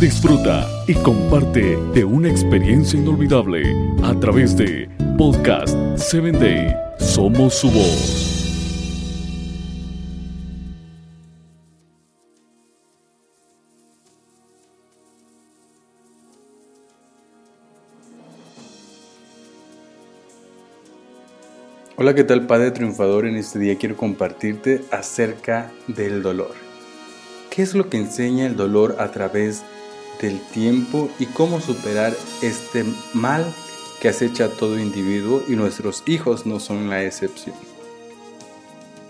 Disfruta y comparte de una experiencia inolvidable a través de Podcast 7 Day. Somos su voz. Hola, ¿qué tal Padre Triunfador? En este día quiero compartirte acerca del dolor. ¿Qué es lo que enseña el dolor a través del tiempo y cómo superar este mal que acecha a todo individuo y nuestros hijos no son la excepción?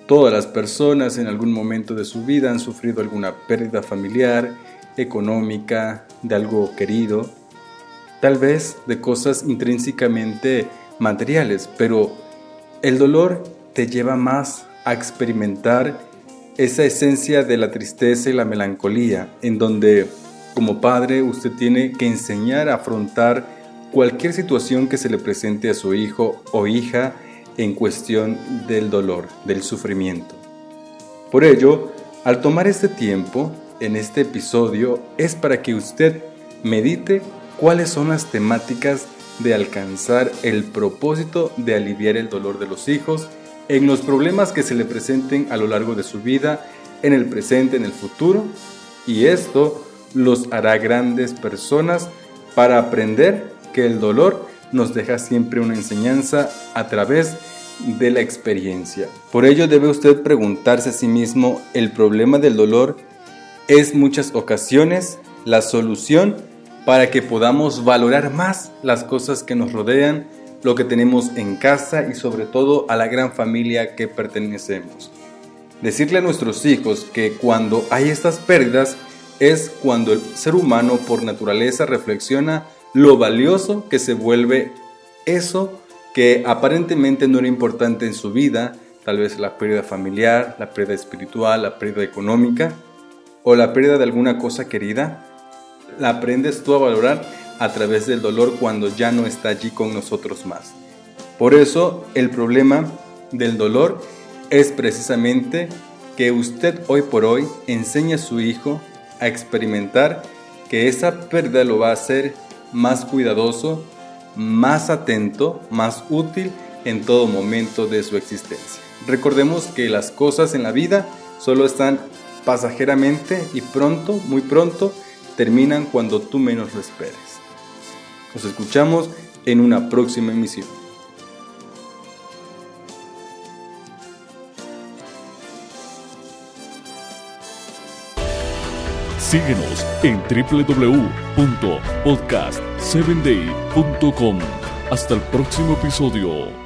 Todas las personas en algún momento de su vida han sufrido alguna pérdida familiar, económica, de algo querido, tal vez de cosas intrínsecamente materiales, pero el dolor te lleva más a experimentar esa esencia de la tristeza y la melancolía, en donde como padre usted tiene que enseñar a afrontar cualquier situación que se le presente a su hijo o hija en cuestión del dolor, del sufrimiento. Por ello, al tomar este tiempo en este episodio es para que usted medite cuáles son las temáticas de alcanzar el propósito de aliviar el dolor de los hijos en los problemas que se le presenten a lo largo de su vida, en el presente, en el futuro, y esto los hará grandes personas para aprender que el dolor nos deja siempre una enseñanza a través de la experiencia. Por ello debe usted preguntarse a sí mismo, ¿el problema del dolor es muchas ocasiones la solución para que podamos valorar más las cosas que nos rodean, lo que tenemos en casa y sobre todo a la gran familia que pertenecemos. Decirle a nuestros hijos que cuando hay estas pérdidas es cuando el ser humano por naturaleza reflexiona lo valioso que se vuelve eso que aparentemente no era importante en su vida, tal vez la pérdida familiar, la pérdida espiritual, la pérdida económica o la pérdida de alguna cosa querida, la aprendes tú a valorar a través del dolor cuando ya no está allí con nosotros más. Por eso el problema del dolor es precisamente que usted hoy por hoy enseña a su hijo a experimentar que esa pérdida lo va a hacer más cuidadoso, más atento, más útil en todo momento de su existencia. Recordemos que las cosas en la vida solo están pasajeramente y pronto, muy pronto, terminan cuando tú menos lo esperes. Nos escuchamos en una próxima emisión. Síguenos en www.podcast7day.com. Hasta el próximo episodio.